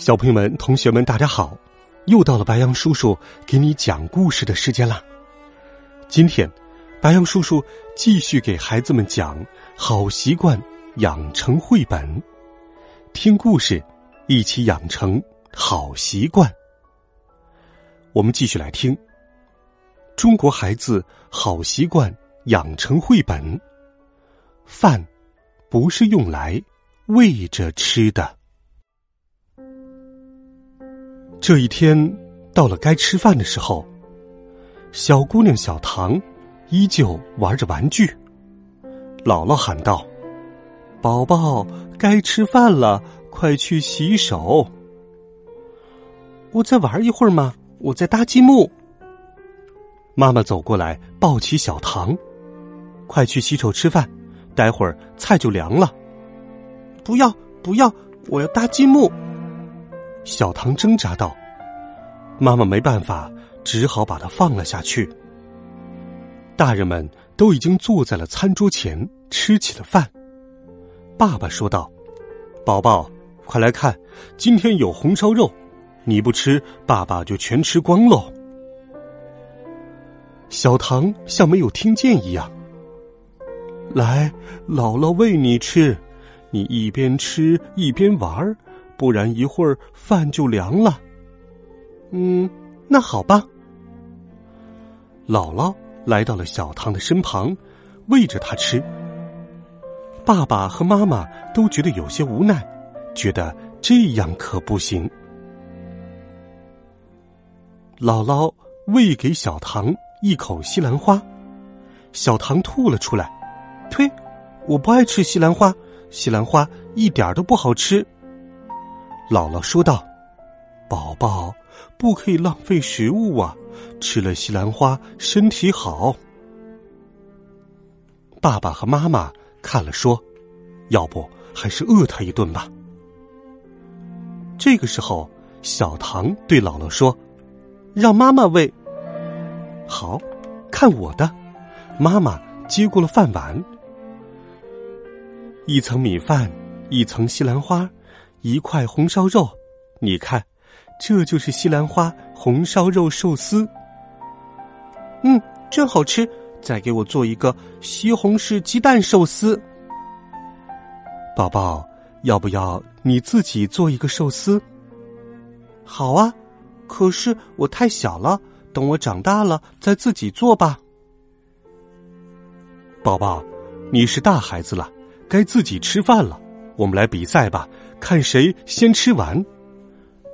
小朋友们、同学们，大家好！又到了白杨叔叔给你讲故事的时间啦。今天，白杨叔叔继续给孩子们讲《好习惯养成绘本》，听故事，一起养成好习惯。我们继续来听《中国孩子好习惯养成绘本》。饭不是用来喂着吃的。这一天到了该吃饭的时候，小姑娘小唐依旧玩着玩具。姥姥喊道：“宝宝，该吃饭了，快去洗手。”我再玩一会儿吗？我在搭积木。妈妈走过来，抱起小唐：“快去洗手吃饭，待会儿菜就凉了。”不要不要，我要搭积木。小唐挣扎道：“妈妈没办法，只好把它放了下去。”大人们都已经坐在了餐桌前吃起了饭。爸爸说道：“宝宝，快来看，今天有红烧肉，你不吃，爸爸就全吃光喽。”小唐像没有听见一样：“来，姥姥喂你吃，你一边吃一边玩儿。”不然一会儿饭就凉了。嗯，那好吧。姥姥来到了小唐的身旁，喂着他吃。爸爸和妈妈都觉得有些无奈，觉得这样可不行。姥姥喂给小唐一口西兰花，小唐吐了出来。呸！我不爱吃西兰花，西兰花一点都不好吃。姥姥说道：“宝宝，不可以浪费食物啊！吃了西兰花，身体好。”爸爸和妈妈看了说：“要不还是饿他一顿吧。”这个时候，小唐对姥姥说：“让妈妈喂。”好，看我的！妈妈接过了饭碗，一层米饭，一层西兰花。一块红烧肉，你看，这就是西兰花红烧肉寿司。嗯，真好吃！再给我做一个西红柿鸡蛋寿司。宝宝，要不要你自己做一个寿司？好啊，可是我太小了，等我长大了再自己做吧。宝宝，你是大孩子了，该自己吃饭了。我们来比赛吧。看谁先吃完，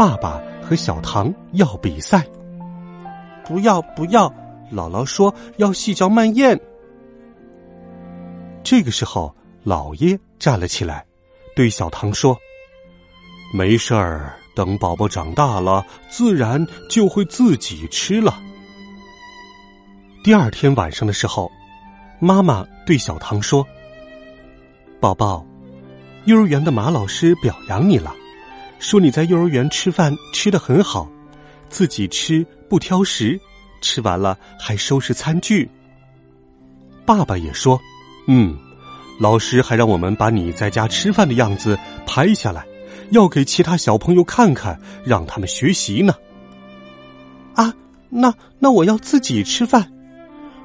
爸爸和小唐要比赛。不要不要，姥姥说要细嚼慢咽。这个时候，姥爷站了起来，对小唐说：“没事儿，等宝宝长大了，自然就会自己吃了。”第二天晚上的时候，妈妈对小唐说：“宝宝。”幼儿园的马老师表扬你了，说你在幼儿园吃饭吃的很好，自己吃不挑食，吃完了还收拾餐具。爸爸也说：“嗯，老师还让我们把你在家吃饭的样子拍下来，要给其他小朋友看看，让他们学习呢。”啊，那那我要自己吃饭，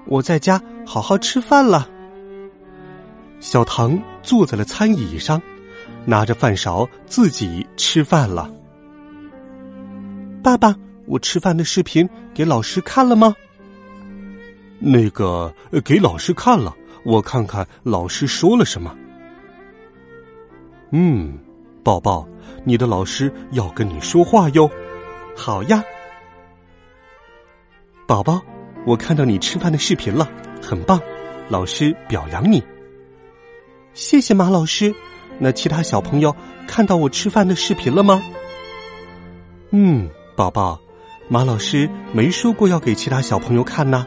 我在家好好吃饭了。小唐坐在了餐椅上，拿着饭勺自己吃饭了。爸爸，我吃饭的视频给老师看了吗？那个给老师看了，我看看老师说了什么。嗯，宝宝，你的老师要跟你说话哟。好呀，宝宝，我看到你吃饭的视频了，很棒，老师表扬你。谢谢马老师。那其他小朋友看到我吃饭的视频了吗？嗯，宝宝，马老师没说过要给其他小朋友看呢。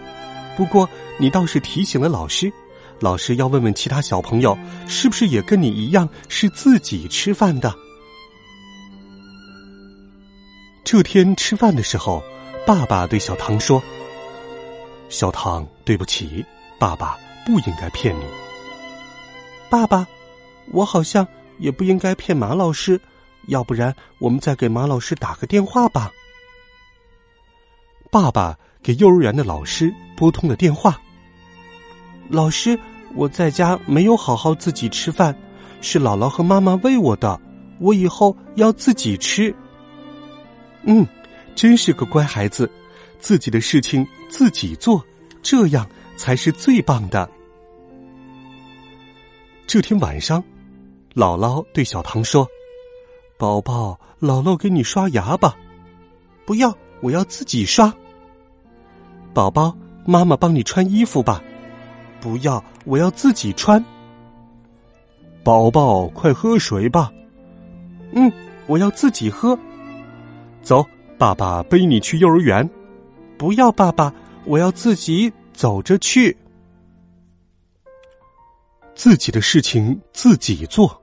不过你倒是提醒了老师，老师要问问其他小朋友，是不是也跟你一样是自己吃饭的。这天吃饭的时候，爸爸对小唐说：“小唐，对不起，爸爸不应该骗你。爸爸，我好像也不应该骗马老师。”要不然，我们再给马老师打个电话吧。爸爸给幼儿园的老师拨通了电话。老师，我在家没有好好自己吃饭，是姥姥和妈妈喂我的，我以后要自己吃。嗯，真是个乖孩子，自己的事情自己做，这样才是最棒的。这天晚上，姥姥对小唐说。宝宝，姥姥给你刷牙吧。不要，我要自己刷。宝宝，妈妈帮你穿衣服吧。不要，我要自己穿。宝宝，快喝水吧。嗯，我要自己喝。走，爸爸背你去幼儿园。不要，爸爸，我要自己走着去。自己的事情自己做。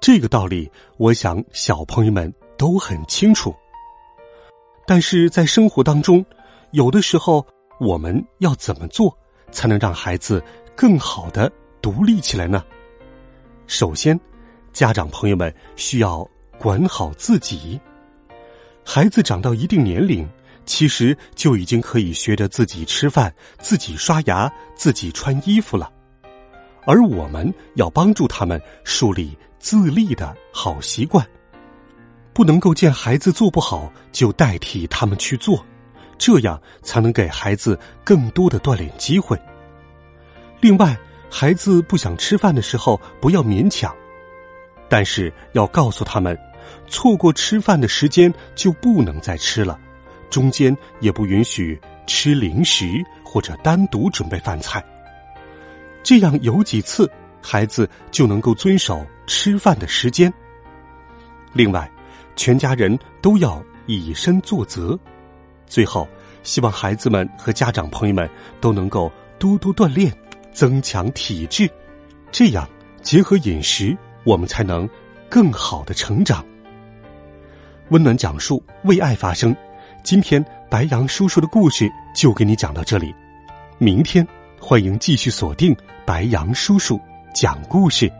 这个道理，我想小朋友们都很清楚。但是在生活当中，有的时候我们要怎么做才能让孩子更好的独立起来呢？首先，家长朋友们需要管好自己。孩子长到一定年龄，其实就已经可以学着自己吃饭、自己刷牙、自己穿衣服了，而我们要帮助他们树立。自立的好习惯，不能够见孩子做不好就代替他们去做，这样才能给孩子更多的锻炼机会。另外，孩子不想吃饭的时候不要勉强，但是要告诉他们，错过吃饭的时间就不能再吃了，中间也不允许吃零食或者单独准备饭菜。这样有几次。孩子就能够遵守吃饭的时间。另外，全家人都要以身作则。最后，希望孩子们和家长朋友们都能够多多锻炼，增强体质。这样结合饮食，我们才能更好的成长。温暖讲述，为爱发声。今天白杨叔叔的故事就给你讲到这里，明天欢迎继续锁定白杨叔叔。讲故事，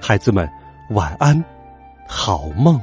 孩子们晚安，好梦。